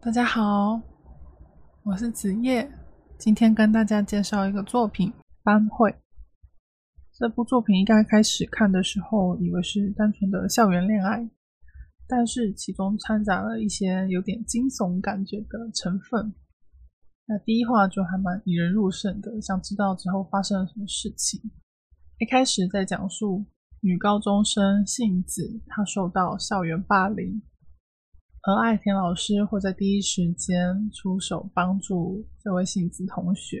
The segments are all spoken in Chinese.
大家好，我是子叶，今天跟大家介绍一个作品《班会》。这部作品一刚开始看的时候，以为是单纯的校园恋爱，但是其中掺杂了一些有点惊悚感觉的成分。那第一话就还蛮引人入胜的，想知道之后发生了什么事情。一开始在讲述女高中生杏子，她受到校园霸凌。而爱田老师会在第一时间出手帮助这位杏子同学，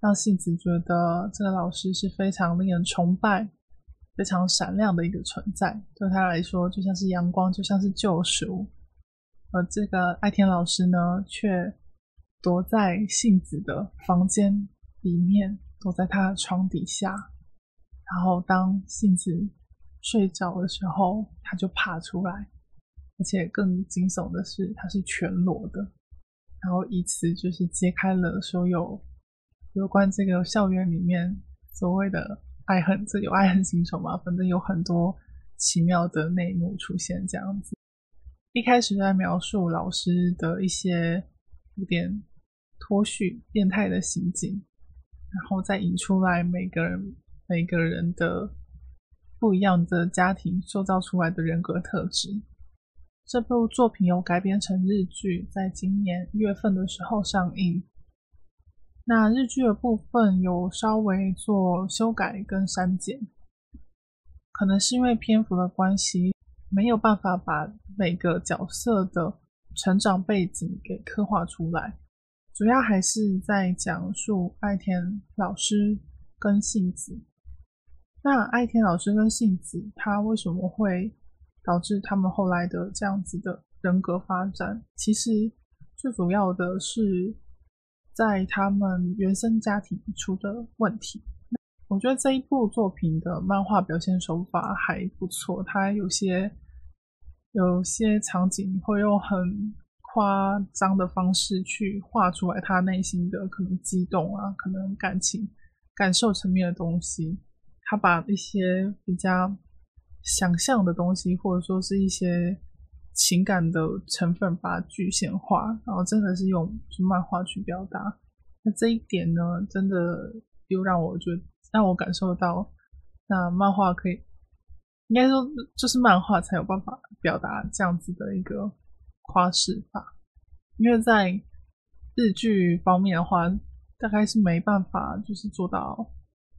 让杏子觉得这个老师是非常令人崇拜、非常闪亮的一个存在，对他来说就像是阳光，就像是救赎。而这个爱田老师呢，却躲在杏子的房间里面，躲在他的床底下，然后当杏子睡着的时候，他就爬出来。而且更惊悚的是，它是全裸的，然后以此就是揭开了所有有关这个校园里面所谓的爱恨，这有爱恨情仇嘛？反正有很多奇妙的内幕出现。这样子，一开始在描述老师的一些有点脱序、变态的行径，然后再引出来每个人每个人的不一样的家庭塑造出来的人格特质。这部作品有改编成日剧，在今年一月份的时候上映。那日剧的部分有稍微做修改跟删减，可能是因为篇幅的关系，没有办法把每个角色的成长背景给刻画出来。主要还是在讲述爱田老师跟杏子。那爱田老师跟杏子，他为什么会？导致他们后来的这样子的人格发展，其实最主要的是在他们原生家庭出的问题。我觉得这一部作品的漫画表现手法还不错，它有些有些场景会用很夸张的方式去画出来他内心的可能激动啊，可能感情感受层面的东西，他把一些比较。想象的东西，或者说是一些情感的成分，把它具象化，然后真的是用漫画去表达。那这一点呢，真的又让我觉得让我感受到，那漫画可以，应该说就是漫画才有办法表达这样子的一个夸饰法。因为在日剧方面的话，大概是没办法就是做到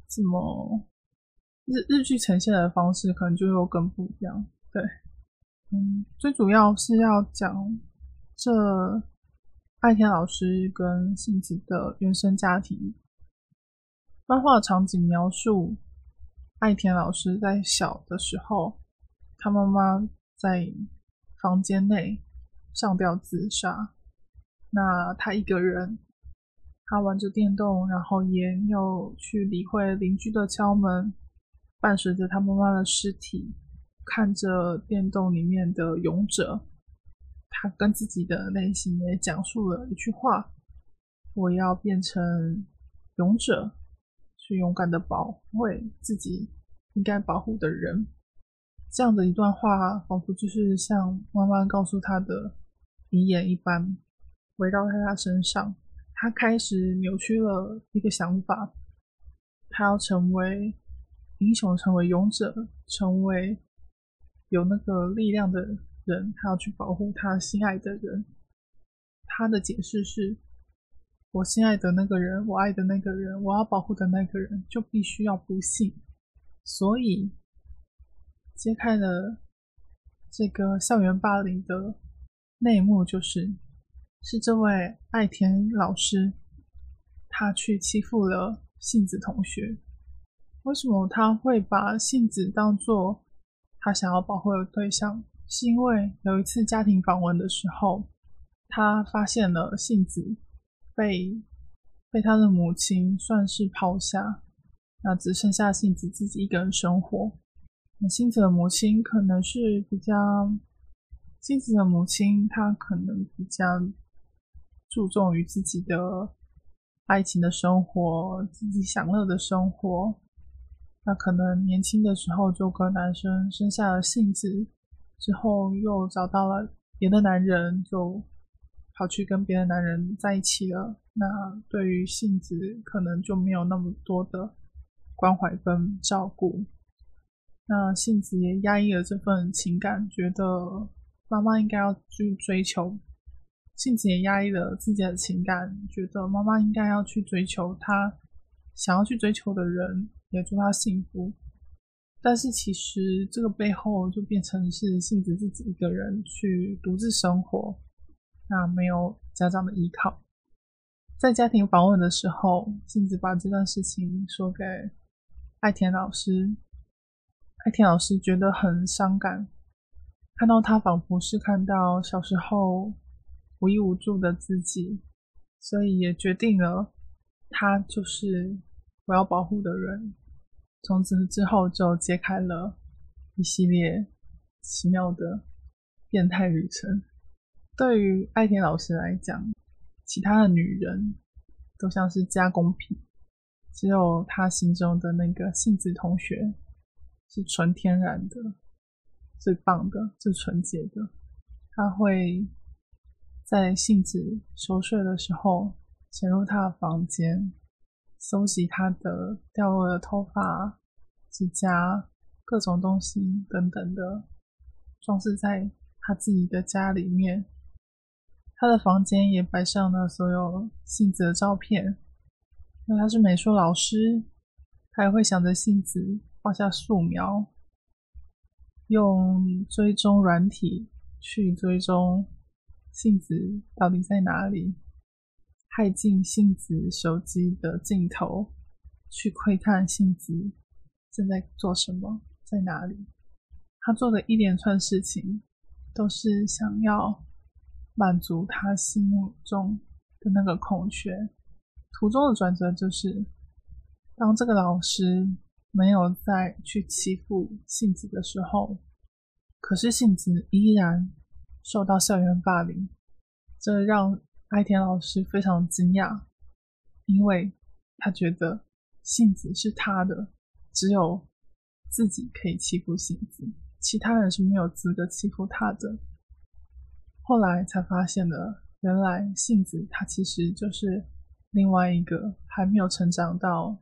这么。日日剧呈现的方式可能就又更不一样，对，嗯，最主要是要讲这爱天老师跟杏子的原生家庭。漫画场景描述爱田老师在小的时候，他妈妈在房间内上吊自杀，那他一个人，他玩着电动，然后也没有去理会邻居的敲门。伴随着他妈妈的尸体，看着电动里面的勇者，他跟自己的内心也讲述了一句话：“我要变成勇者，去勇敢的保卫自己应该保护的人。”这样的一段话，仿佛就是像妈妈告诉他的遗言一般，围绕在他身上。他开始扭曲了一个想法，他要成为。英雄成为勇者，成为有那个力量的人，他要去保护他心爱的人。他的解释是：我心爱的那个人，我爱的那个人，我要保护的那个人，就必须要不幸。所以揭开了这个校园霸凌的内幕，就是是这位爱田老师，他去欺负了杏子同学。为什么他会把杏子当做他想要保护的对象？是因为有一次家庭访问的时候，他发现了杏子被被他的母亲算是抛下，那只剩下杏子自己一个人生活。那杏子的母亲可能是比较，杏子的母亲她可能比较注重于自己的爱情的生活，自己享乐的生活。那可能年轻的时候就跟男生生下了性子，之后又找到了别的男人，就跑去跟别的男人在一起了，那对于杏子可能就没有那么多的关怀跟照顾。那杏子也压抑了这份情感，觉得妈妈应该要去追求。杏子也压抑了自己的情感，觉得妈妈应该要去追求她想要去追求的人，也祝他幸福。但是其实这个背后就变成是杏子自己一个人去独自生活，那没有家长的依靠。在家庭访问的时候，杏子把这段事情说给爱田老师。爱田老师觉得很伤感，看到他仿佛是看到小时候无依无助的自己，所以也决定了他就是我要保护的人。从此之后就揭开了一系列奇妙的变态旅程。对于爱田老师来讲，其他的女人都像是加工品，只有他心中的那个杏子同学。是纯天然的，最棒的，最纯洁的。他会在杏子熟睡的时候潜入他的房间，搜集他的掉落的头发、指甲、各种东西等等的，装饰在他自己的家里面。他的房间也摆上了所有杏子的照片，因为他是美术老师，他也会想着杏子。画下素描，用追踪软体去追踪杏子到底在哪里，害进杏子手机的镜头，去窥探杏子正在做什么，在哪里。他做的一连串事情，都是想要满足他心目中的那个空缺。途中的转折就是，当这个老师。没有再去欺负杏子的时候，可是杏子依然受到校园霸凌，这让爱田老师非常惊讶，因为他觉得杏子是他的，只有自己可以欺负杏子，其他人是没有资格欺负他的。后来才发现了，原来杏子他其实就是另外一个还没有成长到。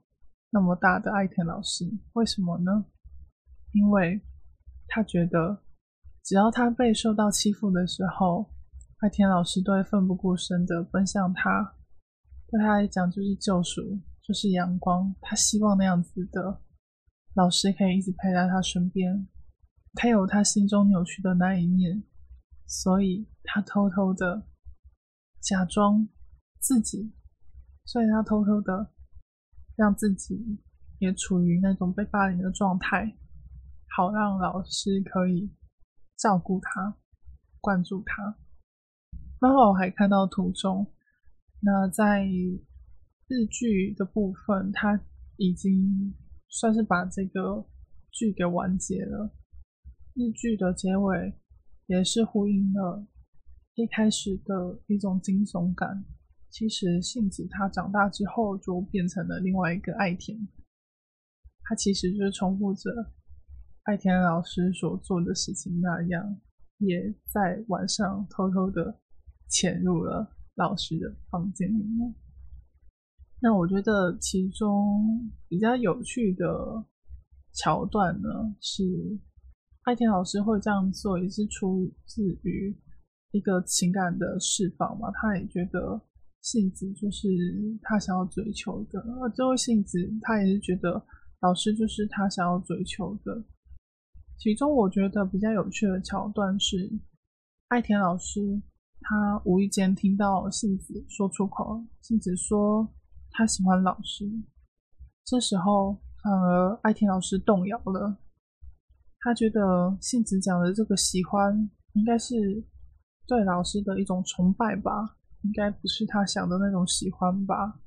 那么大的爱田老师，为什么呢？因为他觉得，只要他被受到欺负的时候，爱田老师都会奋不顾身的奔向他，对他来讲就是救赎，就是阳光。他希望那样子的老师可以一直陪在他身边。他有他心中扭曲的那一面，所以他偷偷的假装自己，所以他偷偷的。让自己也处于那种被霸凌的状态，好让老师可以照顾他、关注他。然后我还看到图中，那在日剧的部分，他已经算是把这个剧给完结了。日剧的结尾也是呼应了一开始的一种惊悚感。其实杏子他长大之后就变成了另外一个爱田，他其实就是重复着爱田老师所做的事情那样，也在晚上偷偷的潜入了老师的房间里面。那我觉得其中比较有趣的桥段呢，是爱田老师会这样做，也是出自于一个情感的释放嘛，他也觉得。杏子就是他想要追求的，而这位杏子他也是觉得老师就是他想要追求的。其中我觉得比较有趣的桥段是，爱田老师他无意间听到杏子说出口，杏子说他喜欢老师，这时候反而爱田老师动摇了，他觉得杏子讲的这个喜欢应该是对老师的一种崇拜吧。应该不是他想的那种喜欢吧？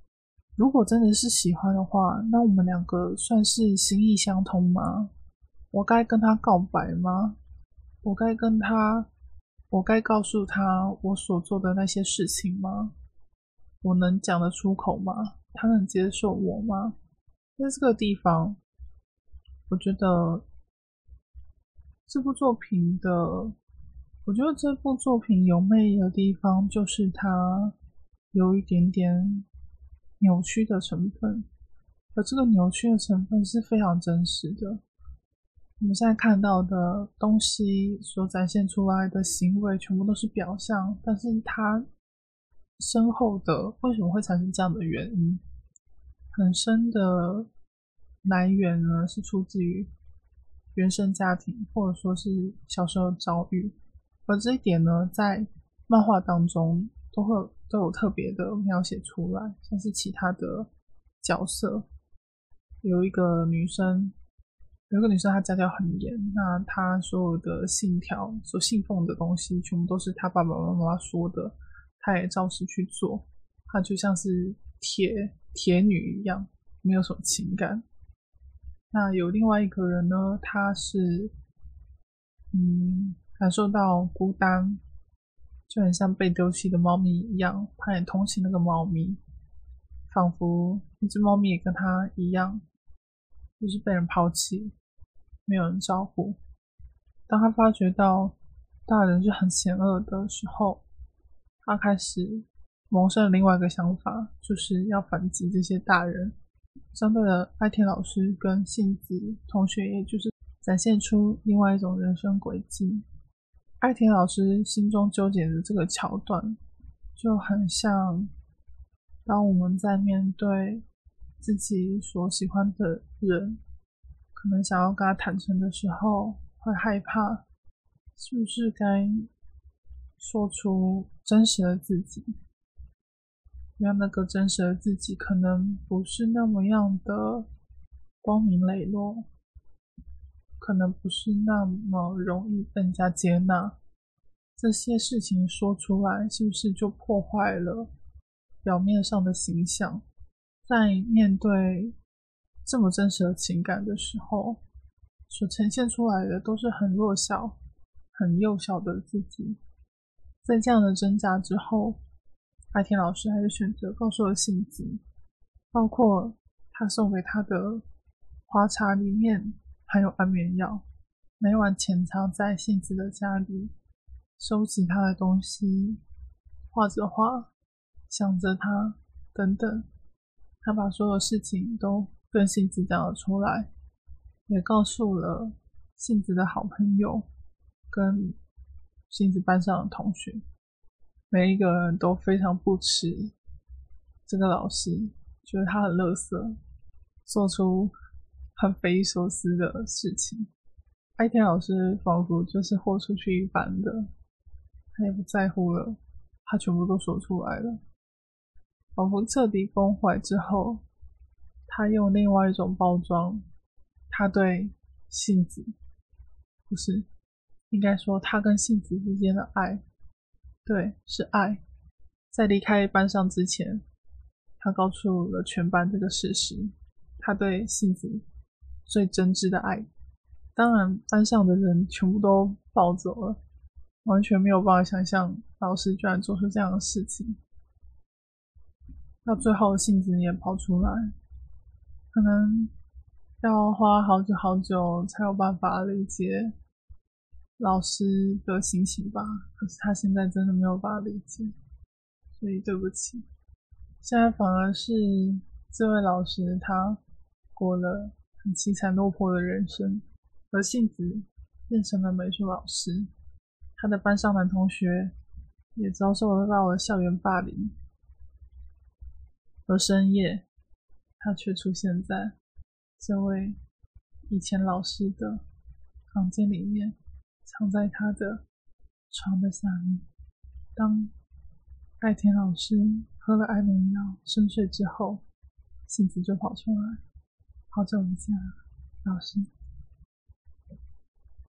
如果真的是喜欢的话，那我们两个算是心意相通吗？我该跟他告白吗？我该跟他，我该告诉他我所做的那些事情吗？我能讲得出口吗？他能接受我吗？在这个地方，我觉得这部作品的我觉得这部作品有魅力的地方，就是它有一点点扭曲的成分，而这个扭曲的成分是非常真实的。我们现在看到的东西所展现出来的行为，全部都是表象，但是它身后的为什么会产生这样的原因，很深的来源呢？是出自于原生家庭，或者说是小时候遭遇。而这一点呢，在漫画当中都会都有特别的描写出来，像是其他的角色，有一个女生。有个女生，她家教很严，那她所有的信条、所信奉的东西，全部都是她爸爸妈妈说的，她也照实去做。她就像是铁铁女一样，没有什么情感。那有另外一个人呢，他是嗯，感受到孤单，就很像被丢弃的猫咪一样，他也同情那个猫咪，仿佛那只猫咪也跟他一样，就是被人抛弃。没有人照顾。当他发觉到大人是很险恶的时候，他开始萌生了另外一个想法，就是要反击这些大人。相对的，爱田老师跟幸子同学，也就是展现出另外一种人生轨迹。爱田老师心中纠结的这个桥段，就很像当我们在面对自己所喜欢的人。可能想要跟他坦诚的时候，会害怕，是不是该说出真实的自己？让那个真实的自己可能不是那么样的光明磊落，可能不是那么容易被人家接纳。这些事情说出来，是不是就破坏了表面上的形象？在面对。这么真实的情感的时候，所呈现出来的都是很弱小、很幼小的自己。在这样的挣扎之后，阿田老师还是选择告诉了信子，包括他送给他的花茶里面含有安眠药，每晚潜藏在信子的家里，收集他的东西，画着画，想着他，等等。他把所有事情都。跟杏子讲了出来，也告诉了杏子的好朋友跟杏子班上的同学，每一个人都非常不耻这个老师，觉得他很乐色，做出很匪夷所思的事情。爱天老师仿佛就是豁出去一般的，他也不在乎了，他全部都说出来了，仿佛彻底崩坏之后。他用另外一种包装，他对杏子，不是，应该说他跟杏子之间的爱，对，是爱。在离开班上之前，他告诉了全班这个事实，他对杏子最真挚的爱。当然，班上的人全部都暴走了，完全没有办法想象老师居然做出这样的事情。到最后，杏子也跑出来。可能要花好久好久才有办法理解老师的心情吧。可是他现在真的没有办法理解，所以对不起。现在反而是这位老师，他过了很凄惨落魄的人生，而杏子变成了美术老师，他的班上男同学也遭受了到了校园霸凌，而深夜。他却出现在这位以前老师的房间里面，藏在他的床的下面。当爱田老师喝了安眠药深睡之后，幸子就跑出来，好久不见了，老师。